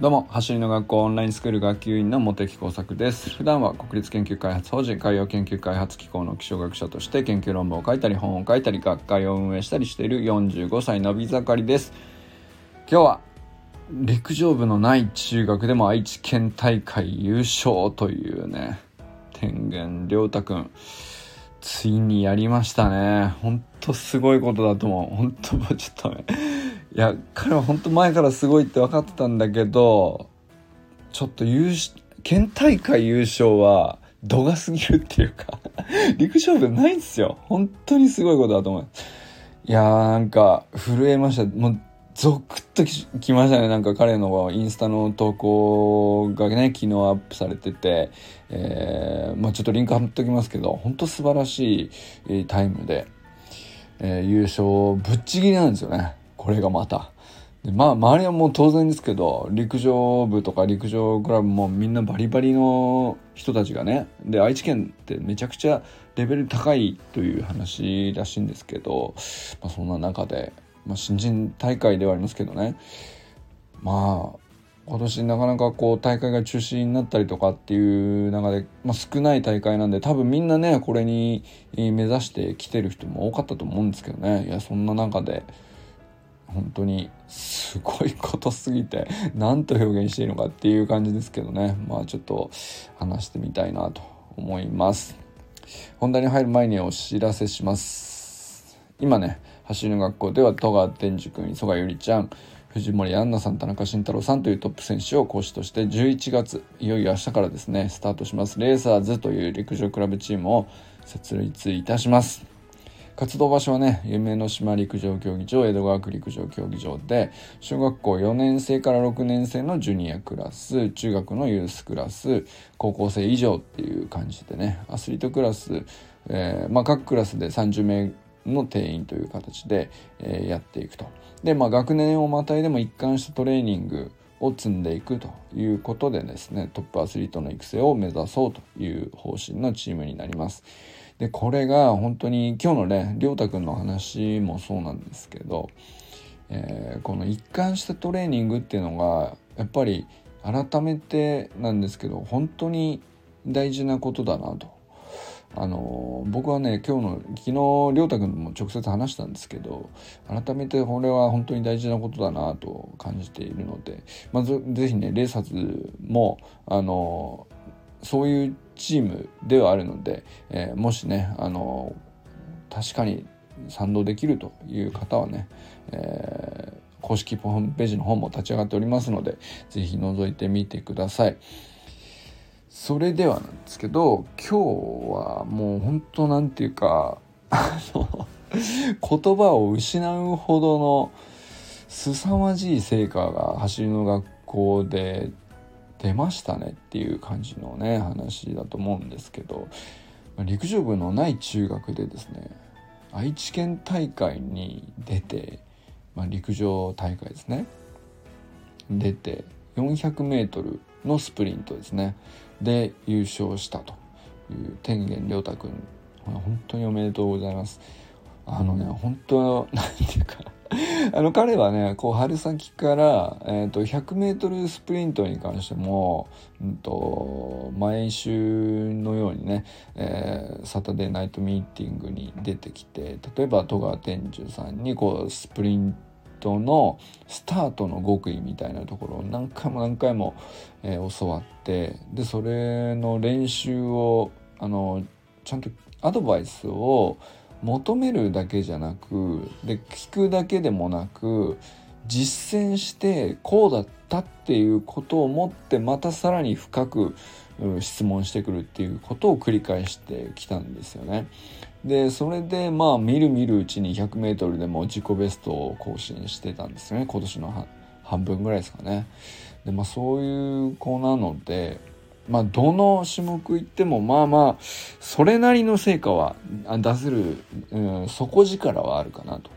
どうも走りの学校オンラインスクール学級委員の茂木耕作です。普段は国立研究開発法人海洋研究開発機構の気象学者として研究論文を書いたり本を書いたり学会を運営したりしている45歳のび盛りです。今日は陸上部のない中学でも愛知県大会優勝というね天元亮太くん。ついにやりましたね。ほんとすごいことだと思う。ほんともうちょっとね。いや彼は本当前からすごいって分かってたんだけどちょっと優勝県大会優勝は度が過ぎるっていうか 陸上部ないんですよ。本当にすごいことだと思う。いやーなんか震えました。もうゾクッときましたね。なんか彼のインスタの投稿がね昨日アップされてて、えー、まあ、ちょっとリンク貼っときますけど本当素晴らしいタイムで、えー、優勝ぶっちぎりなんですよね。これがまた。でまあ周りはもう当然ですけど陸上部とか陸上クラブもみんなバリバリの人たちがね。で愛知県ってめちゃくちゃレベル高いという話らしいんですけど、まあ、そんな中で、まあ、新人大会ではありますけどね。まあ今年なかなかこう大会が中止になったりとかっていう中で、まあ、少ない大会なんで多分みんなねこれに目指してきてる人も多かったと思うんですけどね。いやそんな中で。本当にすごいことすぎて 何と表現していいのかっていう感じですけどね。まあちょっと話してみたいなと思います。本題に入る前にお知らせします。今ね走りの学校では戸川天竺君磯賀ゆりちゃん藤森杏奈さん田中慎太郎さんというトップ選手を講師として11月いよいよ明日からですねスタートします。レーサーズという陸上クラブチームを設立いたします。活動場所はね夢の島陸上競技場江戸川区陸上競技場で小学校4年生から6年生のジュニアクラス中学のユースクラス高校生以上っていう感じでねアスリートクラス、えー、まあ、各クラスで30名の定員という形で、え、やっていくと。で、まあ、学年をまたいでも一貫したトレーニングを積んでいくということでですねトップアスリートの育成を目指そうという方針のチームになります。でこれが本当に今日のね亮太くんの話もそうなんですけど、えー、この一貫したトレーニングっていうのがやっぱり改めてなんですけど本当に大事なことだなと。あの僕はね今日の昨日亮太君も直接話したんですけど改めてこれは本当に大事なことだなと感じているのでまず是非ねレーサーズもあのそういうチームではあるので、えー、もしねあの確かに賛同できるという方はね、えー、公式ホームページの方も立ち上がっておりますので是非覗いてみてください。それではなんですけど今日はもう本当なんていうか 言葉を失うほどの凄まじい成果が走りの学校で出ましたねっていう感じのね話だと思うんですけど陸上部のない中学でですね愛知県大会に出て、まあ、陸上大会ですね。出て 400m のスプリントですね。で優勝したという天元亮太君。本当におめでとうございます。あのね本当なんていうか あの彼はねこう春先から、えーと、100m スプリントに関しても、うんと、毎週のようにね、えー、サタデーナイトミーティングに出てきて例えば戸川天寿さんにこうスプリントのスタートの極意みたいなところを何回も何回も、えー、教わってでそれの練習をあのちゃんとアドバイスを求めるだけじゃなくで聞くだけでもなく実践してこうだったっていうことを思ってまたさらに深く質問してくるっていうことを繰り返してきたんですよね。でそれでまあ見る見るうちに 100m でも自己ベストを更新してたんですよね今年の半分ぐらいですかね。でまあそういう子なのでまあ、どの種目行ってもまあまあそれなりの成果は出せる、うん、底力はあるかなと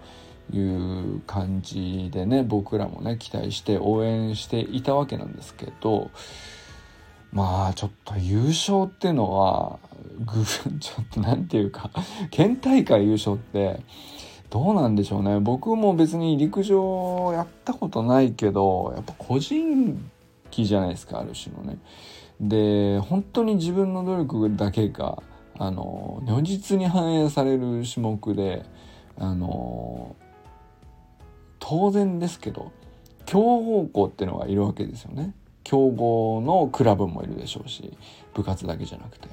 いう感じでね僕らもね期待して応援していたわけなんですけどまあちょっと優勝っていうのはぐ ちょっと何て言うか県大会優勝ってどうなんでしょうね僕も別に陸上やったことないけどやっぱ個人きじゃないですかある種のね。で本当に自分の努力だけがあの如実に反映される種目であの当然ですけど強豪校っていうのがいるわけですよね。強豪のクラブもいるでしょうし部活だけじゃなくて。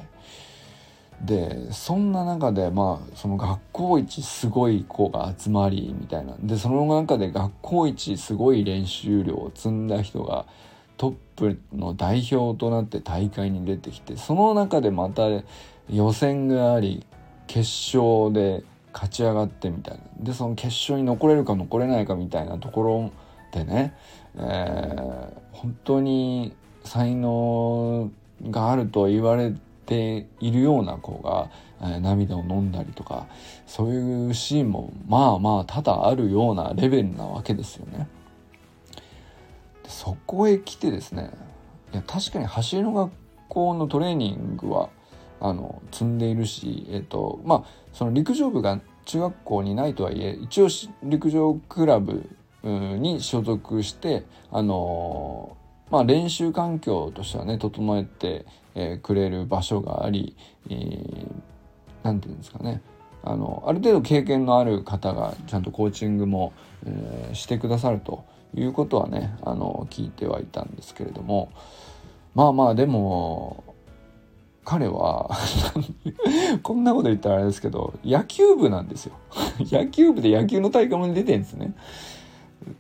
でそんな中でまあその学校一すごい子が集まりみたいなでその中で学校一すごい練習量を積んだ人がトップの代表となって大会に出てきてその中でまた予選があり決勝で勝ち上がってみたいなでその決勝に残れるか残れないかみたいなところでね、えー、本当に才能があると言われているような子が、えー、涙を飲んだりとかそういうシーンもまあまあ多々あるようなレベルなわけですよね。そこへ来てですねいや確かに走りの学校のトレーニングはあの積んでいるし、えっとまあ、その陸上部が中学校にないとはいえ一応陸上クラブに所属してあのまあ、練習環境としてはね整えて、えー、くれる場所があり何、えー、て言うんですかね。あのある程度経験のある方がちゃんとコーチングも、えー、してくださるということはねあの聞いてはいたんですけれども。まあまあでも彼は こんなこと言ったらあれですけど野球部なんですよ。野球部で野球の大会も出てるんですね。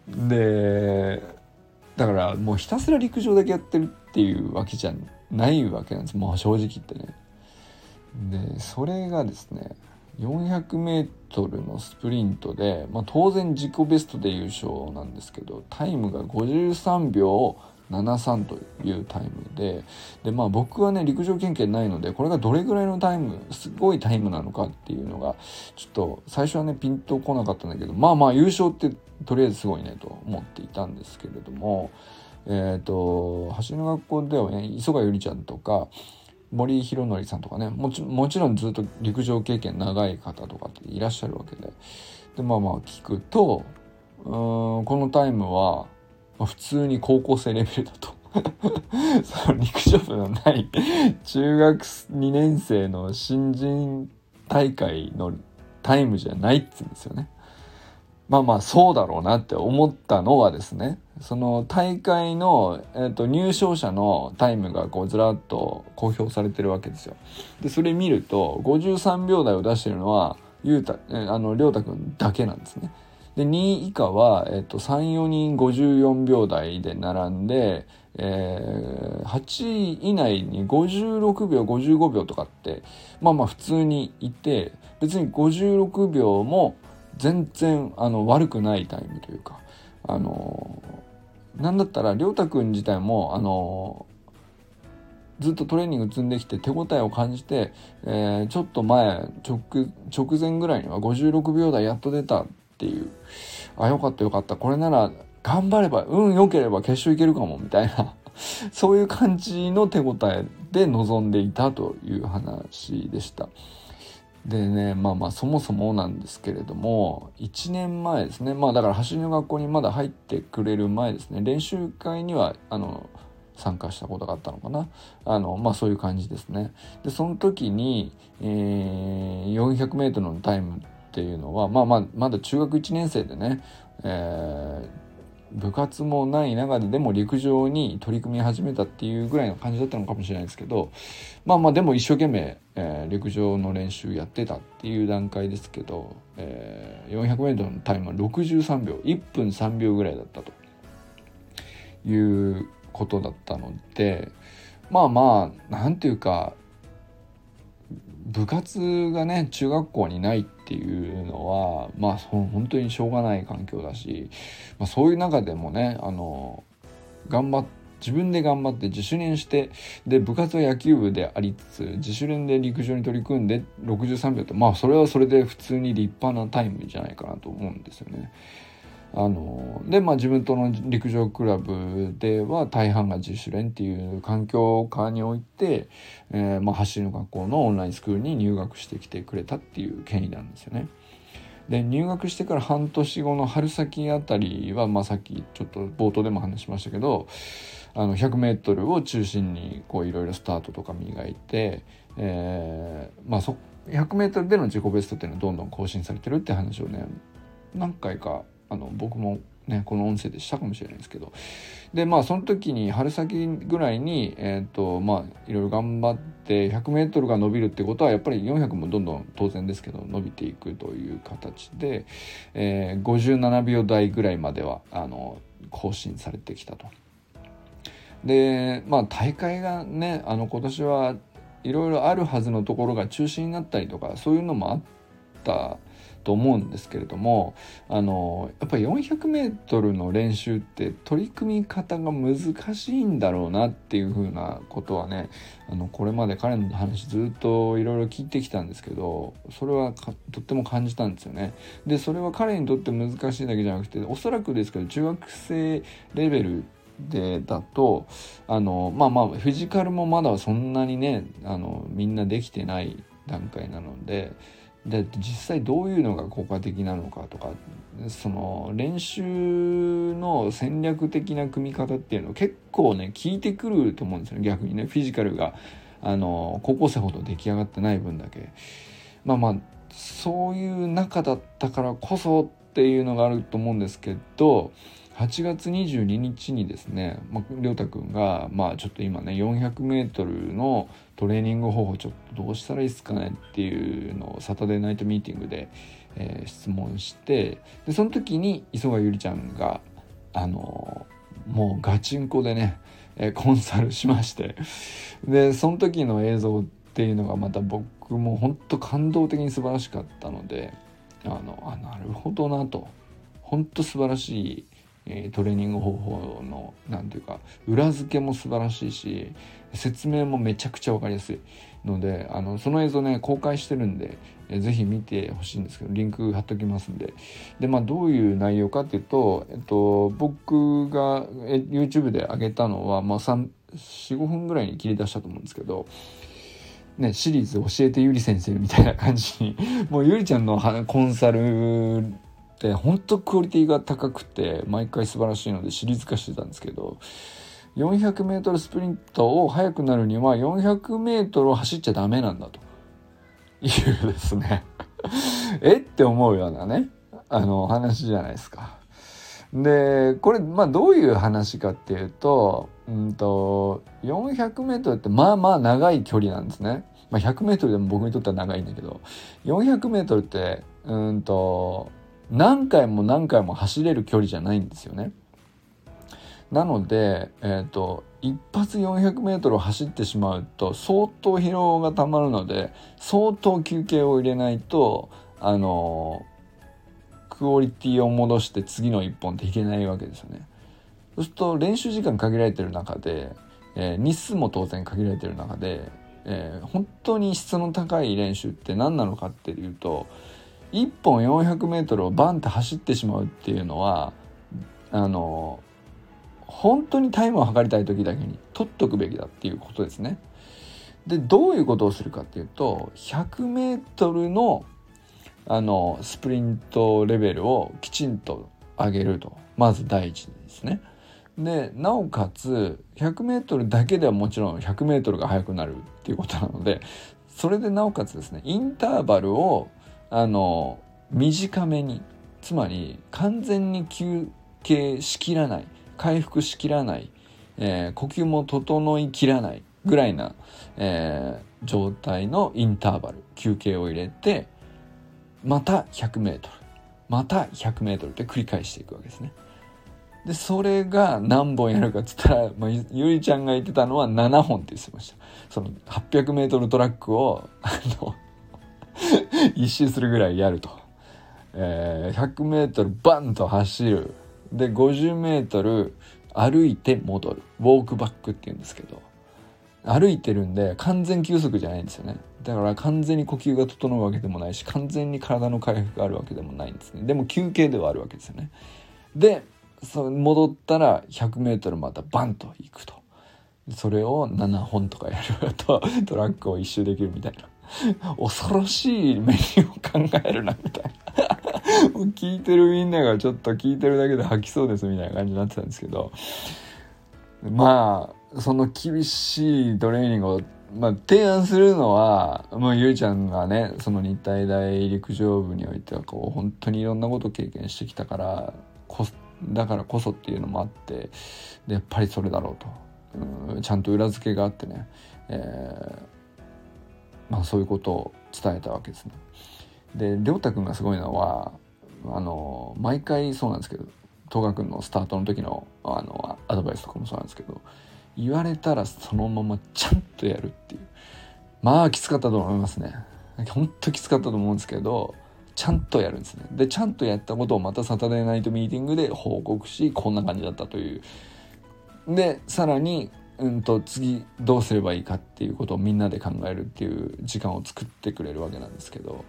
でだからもうひたすら陸上だけやってるっていうわけじゃないわけなんです。もう正直言ってね。でそれがですね 400m のスプリントで、まあ、当然自己ベストで優勝なんですけどタイムが53秒73というタイムでで、まあ、僕はね陸上経験ないのでこれがどれぐらいのタイムすごいタイムなのかっていうのがちょっと最初はねピンとこなかったんだけどまあまあ優勝ってとりあえずすごいねと思っていたんですけれどもえっ、ー、と走りの学校ではね磯貝ゆりちゃんとか森弘則さんとかねもちもちろんずっと陸上経験長い方とかっていらっしゃるわけででまあまあ聞くとうんこのタイムは、まあ、普通に高校生レベルだと その陸上部のない中学2年生の新人大会のタイムじゃないっつうんですよね。まあまあそうだろうなって思ったのはですねその大会の、えーと、入賞者のタイムがこうずらっと公表されてるわけですよ。でそれ見ると53秒台を出してるのはゆうたあの亮太くんだけなんですね。で2位以下は、えーと、34人54秒台で並んで、えー、8位以内に56秒55秒とかってまあまあ普通にいて別に56秒も全然あの悪くないタイムというかあのなんだったら亮太くん自体もあのずっとトレーニング積んできて手応えを感じて、えー、ちょっと前直直前ぐらいには56秒台やっと出たていう。あよかったよかった。これなら頑張れば運良ければ決勝いけるかもみたいな。そういう感じの手応えで臨んでいたという話でした。でねまあまあそもそもなんですけれども1年前ですね。まあだから走りの学校にまだ入ってくれる前ですね。練習会にはあの参加したことがあったのかな。あのまあそういう感じですね。でその時に、えー、400m のタイムっていうのはまあまあまだ中学1年生でね、えー部活もない中ででも陸上に取り組み始めたっていうぐらいの感じだったのかもしれないですけどまあまあでも一生懸命、えー、陸上の練習やってたっていう段階ですけど、えー、400m のタイムは63秒1分3秒ぐらいだったということだったのでまあまあなんていうか部活がね中学校にないっていうのはまあ本当にしょうがない環境だし、まあ、そういう中でもねあの頑張っ自分で頑張って自主練してで部活は野球部でありつつ自主練で陸上に取り組んで63秒ってまあそれはそれで普通に立派なタイムじゃないかなと思うんですよね。あのでまあ自分との陸上クラブでは大半が自主練っていう環境下において、えーまあ、走りの学校のオンラインスクールに入学してきてくれたっていう権威なんですよね。で入学してから半年後の春先あたりは、まあ、さっきちょっと冒頭でも話しましたけどあの 100m を中心にこういろいろスタートとか磨いて、えー、まあそ 100m での自己ベストっていうのはどんどん更新されてるって話をね何回かあの僕もねこの音声でしたかもしれないですけどでまあその時に春先ぐらいにえっ、とまあいろいろ頑張って 100m が伸びるってことはやっぱり400もどんどん当然ですけど伸びていくという形で、えー、57秒台ぐらいまではあの更新されてきたと。でまあ大会がねあの今年はいろいろあるはずのところが中止になったりとかそういうのもあったと思うんですけれどもあのやっぱり 400m の練習って取り組み方が難しいんだろうなっていうふうなことはねあのこれまで彼の話ずっといろいろ聞いてきたんですけどそれはとっても感じたんですよね。でそれは彼にとって難しいだけじゃなくておそらくですけど中学生レベルでだとあのまあまあフィジカルもまだそんなにねあのみんなできてない段階なのでで実際どういうのが効果的なのかとかその練習の戦略的な組み方っていうの結構ね効いてくると思うんですよね逆にねフィジカルがあの高校生ほど出来上がってない分だけ。まあまあそういう中だったからこそっていうのがあると思うんですけど8月22日にですね、まあ、亮太くんが、まあ、ちょっと今ね 400m のトレーニング方法ちょっとどうしたらいいですかねっていうのをサタデーナイトミーティングで、えー、質問してでその時に磯貝ゆりちゃんがあのもうガチンコでね、えー、コンサルしましてでその時の映像っていうのがまた僕も本当感動的に素晴らしかったのであのあなるほどなと。本当素晴らしいえトレーニング方法の何ていうか裏付けも素晴らしいし説明もめちゃくちゃ分かりやすいのであのその映像ね公開してるんで、えぜひ見てほしいんですけどリンク貼っときますんで。でまあどういう内容かっていうと、えっと、僕が YouTube で上げたのは、まあ、45分ぐらいに切り出したと思うんですけどね、シリーズ教えてゆり先生みたいな感じにもうゆりちゃんのコンサルって本当クオリティが高くて毎回素晴らしいのでシリーズ化してたんですけど 400m スプリントを速くなるには 400m を走っちゃダメなんだというですね えって思うようなねあの話じゃないですか。でこれまあどういう話かっていうと,、うんと 400m ってまあまあ長い距離なんですね。まあ、100m でも僕にとっては長いんだけど 400m ってうんと何回も何回も走れる距離じゃないんですよね。なので、えーと、一発 400m を走ってしまうと相当疲労がたまるので相当休憩を入れないとあのクオリティを戻して次の1本っていけないわけですよね。そうすると練習時間限られてる中で、えー、日数も当然限られてる中で、えー、本当に質の高い練習って何なのかっていうと1本 400m をバンって走ってしまうっていうのはあの本当にタイムを測りたい時だけに取っとくべきだっていうことですね。でどういうことをするかっていうと 100m のあのスプリントレベルをきちんと上げるとまず第一ですね。でなおかつ 100m だけではもちろん 100m が速くなるっていうことなのでそれでなおかつですねインターバルをあの短めにつまり完全に休憩しきらない回復しきらない、えー、呼吸も整いきらないぐらいな、えー、状態のインターバル休憩を入れてまた 100m また 100m って繰り返していくわけですね。でそれが何本やるかっつったら、まあ、ゆりちゃんが言ってたのは7本って言ってましたその 800m トラックをあの 一周するぐらいやると。えー、100m バンと走る。で、50m 歩いて戻る。ウォークバックって言うんですけど。歩いてるんで完全休息じゃないんですよね。だから完全に呼吸が整うわけでもないし、完全に体の回復があるわけでもないんですね。でも休憩ではあるわけですよね。で、そ戻ったら 100m またバンと行くと。それを7本とかやるとトラックを一周できるみたいな。恐ろしいメニューを考えるなみたいな。聞いてるみんながちょっと聞いてるだけで吐きそうですみたいな感じになってたんですけど。まあその厳しいトレーニングをまあ、提案するのは、まあ、ゆいちゃんがねその日体大陸上部においてはこう本当にいろんなことを経験してきたからこだからこそっていうのもあってでやっぱりそれだろうと、うん、ちゃんと裏付けがあってね、えー、まあ、そういうことを伝えたわけですね。で亮太くんがすごいのはあの毎回そうなんですけど東賀くんのスタートの時のあのアドバイスとかもそうなんですけど言われたらそのままちゃんとやるっていう。まあきつかったと思いますね。ほんときつかったと思うんですけどちゃんとやるんですね。でちゃんとやったことをまたサタデーナイトミーティングで報告しこんな感じだったという。でさらにうんと次どうすればいいかっていうことをみんなで考えるっていう時間を作ってくれるわけなんですけど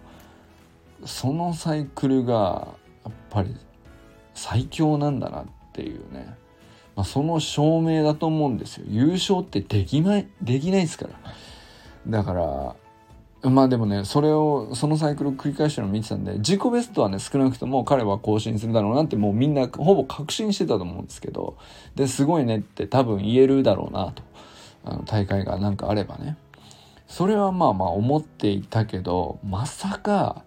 そのサイクルがやっぱり最強なんだなっていうね、まあ、その証明だと思うんですよ。優勝ってできないできないですから。だからまあでもねそれをそのサイクルを繰り返してるのを見てたんで自己ベストはね少なくとも彼は更新するだろうなってもうみんなほぼ確信してたと思うんですけどですごいねって多分言えるだろうなとあの大会がなんかあればね。それはまあまあ思っていたけどまさか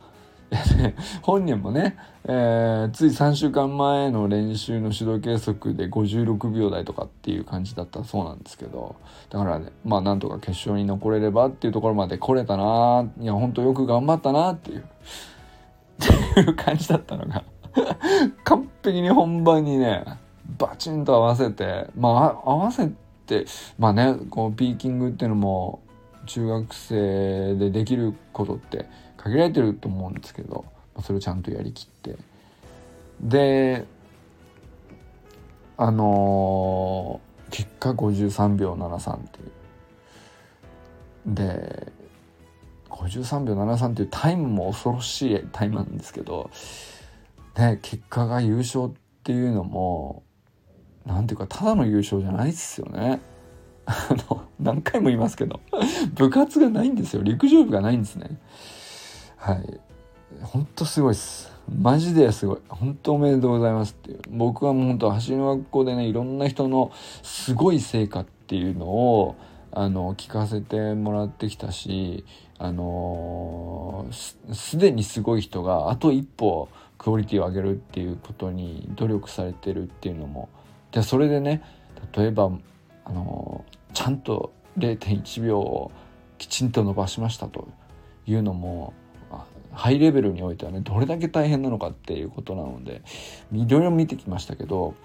本人もね、えー、つい3週間前の練習の指導計測で56秒台とかっていう感じだったそうなんですけどだからねまあなんとか決勝に残れればっていうところまで来れたないやほんとよく頑張ったなっていうっていう感じだったのが完璧に本番にねバチンと合わせてまあ合わせてまあねこうピーキングっていうのも中学生でできることって限られてると思うんですけどそれをちゃんとやりきってであのー、結果53秒73っていうで53秒73っていうタイムも恐ろしいタイムなんですけど、ね、結果が優勝っていうのも何ていうかただの優勝じゃないですよね。あの何回も言いますけど 部活がないんですよ陸上部がないんですね。はい。本当すごいっす。マジですごい。本当おめでとうございますっていう。僕はもう本当走りの学校でねいろんな人のすごい成果っていうのをあの聞かせてもらってきたしあのすでにすごい人があと一歩クオリティを上げるっていうことに努力されてるっていうのもでそれでね例えばあのちゃんと0.1秒をきちんと伸ばしましたというのもハイレベルにおいてはねどれだけ大変なのかっていうことなのでいろいろ見てきましたけど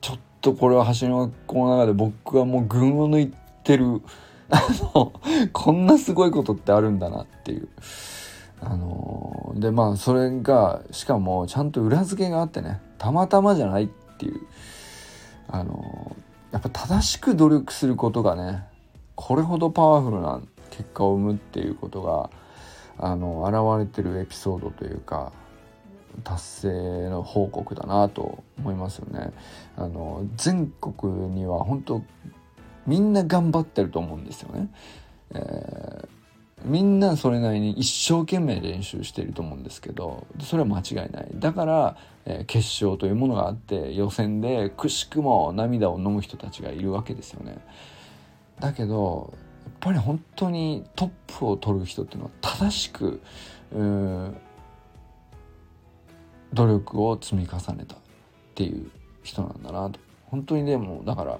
ちょっとこれは橋の学校の中で僕はもう群を抜いてる あのこんなすごいことってあるんだなっていう。あのでまあそれがしかもちゃんと裏付けがあってねたまたまじゃないっていうあのやっぱ正しく努力することがねこれほどパワフルな結果を生むっていうことがあの現れてるエピソードというか達成の報告だなと思いますよね。あの全国には本当みんな頑張ってると思うんですよね。えー、みんなそれなりに一生懸命練習していると思うんですけどそれは間違いないだから、えー、決勝というものがあって予選でくしくも涙を飲む人たちがいるわけですよね。だけどぱり本当にトップを取る人っていうのは正しく努力を積み重ねたっていう人なんだなと。本当にでもだから、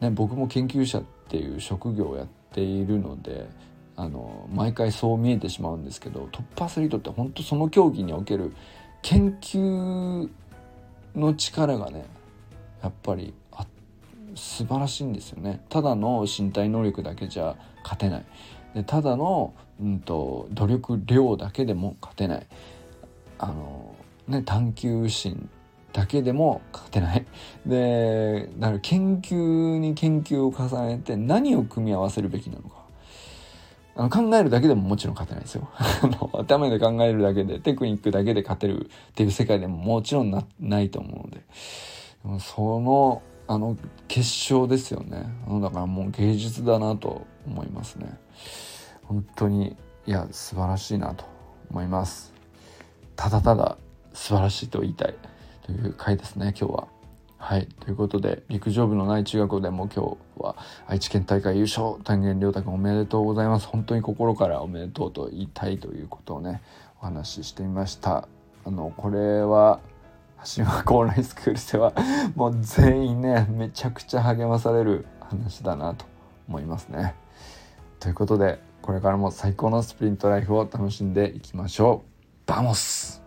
ね、僕も研究者っていう職業をやっているのであの毎回そう見えてしまうんですけどトップアスリートって本当その競技における研究の力がねやっぱり素晴らしいんですよね。ただの身体能力だけじゃ勝てない。でただの、うんと、努力量だけでも勝てない。あの、ね、探求心だけでも勝てない。でだから研究に研究を重ねて何を組み合わせるべきなのか。あの考えるだけでももちろん勝てないですよ。頭で考えるだけでテクニックだけで勝てるっていう世界でももちろんなないと思うので。そのあの結晶ですよね。だからもう芸術だなと思いますね。本当にいや素晴らしいなと思います。ただただ素晴らしいと言いたい。という回ですね今日は。はい。ということで陸上部の内中学校でも今日は愛知県大会優勝。単元亮太君おめでとうございます。本当に心からおめでとうと言いたいということをねお話ししてみました。あのこれは橋間高麗スクールでは もう全員ねめちゃくちゃ励まされる話だなと思いますね。ということでこれからも最高のスプリントライフを楽しんでいきましょう。 Vamos!